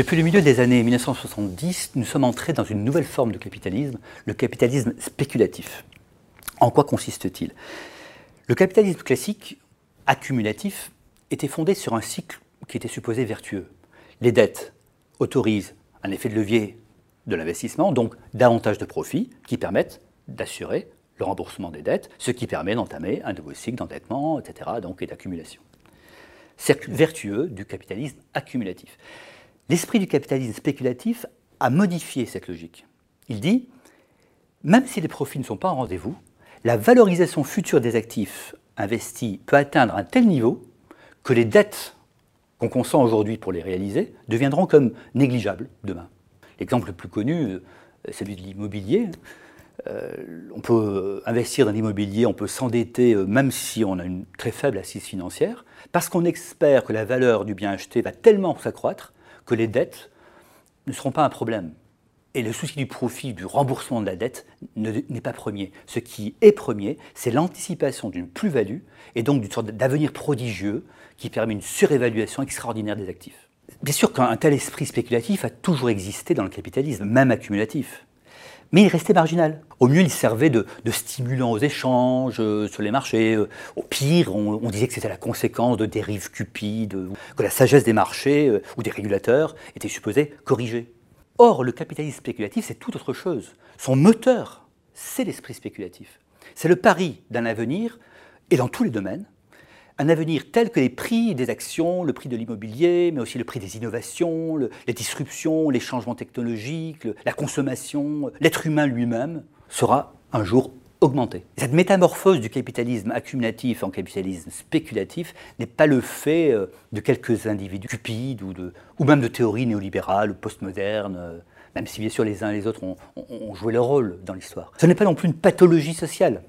Depuis le milieu des années 1970, nous sommes entrés dans une nouvelle forme de capitalisme, le capitalisme spéculatif. En quoi consiste-t-il? Le capitalisme classique, accumulatif, était fondé sur un cycle qui était supposé vertueux. Les dettes autorisent un effet de levier de l'investissement, donc davantage de profits qui permettent d'assurer le remboursement des dettes, ce qui permet d'entamer un nouveau cycle d'endettement, etc., donc, et d'accumulation. Cercle vertueux du capitalisme accumulatif. L'esprit du capitalisme spéculatif a modifié cette logique. Il dit, même si les profits ne sont pas en rendez-vous, la valorisation future des actifs investis peut atteindre un tel niveau que les dettes qu'on consent aujourd'hui pour les réaliser deviendront comme négligeables demain. L'exemple le plus connu, euh, celui de l'immobilier. Euh, on peut investir dans l'immobilier, on peut s'endetter euh, même si on a une très faible assise financière, parce qu'on espère que la valeur du bien acheté va tellement s'accroître que les dettes ne seront pas un problème. Et le souci du profit, du remboursement de la dette n'est pas premier. Ce qui est premier, c'est l'anticipation d'une plus-value et donc d'une sorte d'avenir prodigieux qui permet une surévaluation extraordinaire des actifs. Bien sûr qu'un tel esprit spéculatif a toujours existé dans le capitalisme, même accumulatif. Mais il restait marginal. Au mieux, il servait de, stimulant aux échanges euh, sur les marchés. Euh, au pire, on, disait que c'était la conséquence de dérives cupides, que la sagesse des marchés euh, ou des régulateurs était supposée corriger. Or, le capitalisme spéculatif, c'est tout autre chose. Son moteur, c'est l'esprit spéculatif. C'est le pari d'un avenir, et dans tous les domaines, un avenir tel que les prix des actions, le prix de l'immobilier, mais aussi le prix des innovations, les disruptions, les changements technologiques, la consommation, l'être humain lui-même sera un jour augmenté. Cette métamorphose du capitalisme accumulatif en capitalisme spéculatif n'est pas le fait euh, de quelques individus cupides ou, de, ou même de théories néolibérales postmodernes, euh, même si bien sûr les uns et les autres ont, joué leur rôle dans l'histoire. Ce n'est pas non plus une pathologie sociale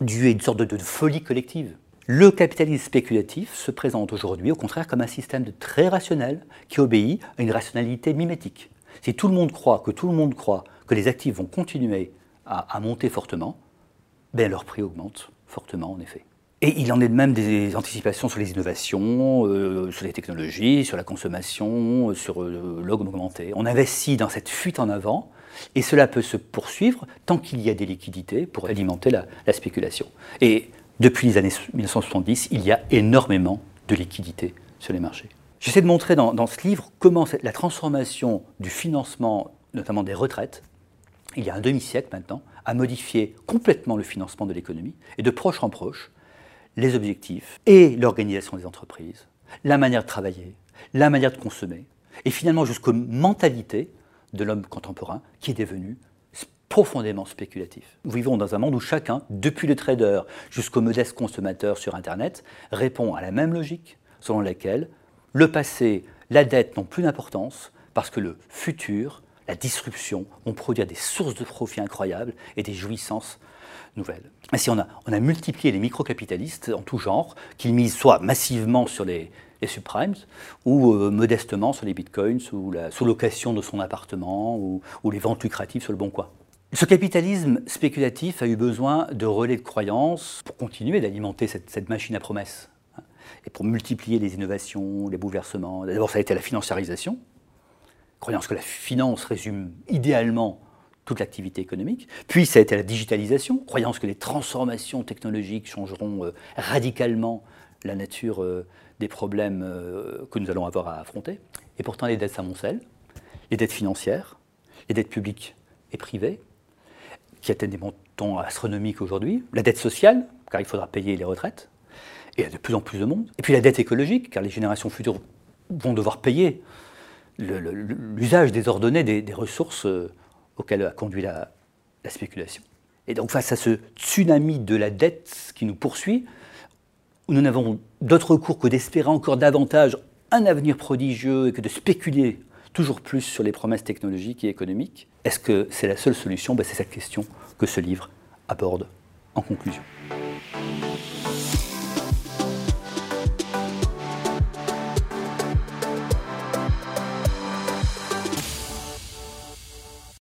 due à une sorte de folie collective. Le capitalisme spéculatif se présente aujourd'hui au contraire comme un système de très rationnel qui obéit à une rationalité mimétique. Si tout le monde croit que tout le monde croit que les actifs vont continuer à monter fortement, ben, leur prix augmente fortement en effet. Et il en est de même des anticipations sur les innovations, euh, sur les technologies, sur la consommation, euh, sur euh, l'augmenté. On investit dans cette fuite en avant, et cela peut se poursuivre tant qu'il y a des liquidités pour alimenter la, spéculation. Et depuis les années 1970, il y a énormément de liquidités sur les marchés. J'essaie de montrer dans, ce livre comment la transformation du financement, notamment des retraites, il y a un demi-siècle maintenant, a modifié complètement le financement de l'économie, et de proche en proche, les objectifs et l'organisation des entreprises, la manière de travailler, la manière de consommer, et finalement jusqu'aux mentalités de l'homme contemporain qui est devenu profondément spéculatif. Nous vivons dans un monde où chacun, depuis le trader jusqu'au modeste consommateur sur Internet, répond à la même logique selon laquelle le passé, la dette n'ont plus d'importance parce que le futur la disruption, vont produire des sources de profit incroyables et des jouissances nouvelles. Ainsi, on a, on a multiplié les microcapitalistes en tout genre, qu'ils misent soit massivement sur les, subprimes, ou euh, modestement sur les bitcoins, ou la sous-location de son appartement, ou, les ventes lucratives sur le bon coin. Ce capitalisme spéculatif a eu besoin de relais de croyances pour continuer d'alimenter cette, machine à promesses, hein, et pour multiplier les innovations, les bouleversements. D'abord, ça a été la financiarisation, croyance que la finance résume idéalement toute l'activité économique. Puis ça a été la digitalisation, croyance que les transformations technologiques changeront euh, radicalement la nature euh, des problèmes euh, que nous allons avoir à affronter. Et pourtant les dettes s'amoncellent, les dettes financières, les dettes publiques et privées, qui atteignent des montants astronomiques aujourd'hui, la dette sociale, car il faudra payer les retraites, et il y a de plus en plus de monde, et puis la dette écologique, car les générations futures vont devoir payer l'usage désordonné des, ressources euh, auxquelles a conduit la, spéculation. Et donc face à ce tsunami de la dette qui nous poursuit, nous n'avons d'autre recours que d'espérer encore davantage un avenir prodigieux et que de spéculer toujours plus sur les promesses technologiques et économiques. Est-ce que c'est la seule solution? Ben, C'est cette question que ce livre aborde en conclusion.